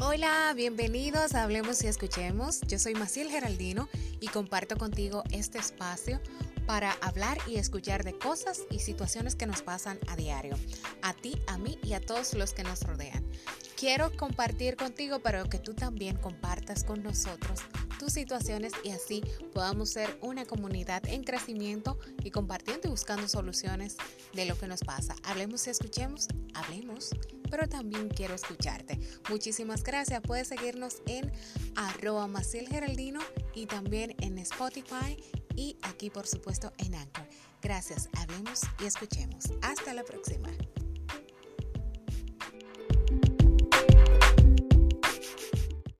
Hola, bienvenidos a Hablemos y Escuchemos. Yo soy Maciel Geraldino y comparto contigo este espacio para hablar y escuchar de cosas y situaciones que nos pasan a diario, a ti, a mí y a todos los que nos rodean. Quiero compartir contigo, pero que tú también compartas con nosotros tus situaciones y así podamos ser una comunidad en crecimiento y compartiendo y buscando soluciones de lo que nos pasa. Hablemos y escuchemos, hablemos, pero también quiero escucharte. Muchísimas gracias. Puedes seguirnos en arroba Maciel Geraldino y también en Spotify y aquí por supuesto en Anchor. Gracias, hablemos y escuchemos. Hasta la próxima.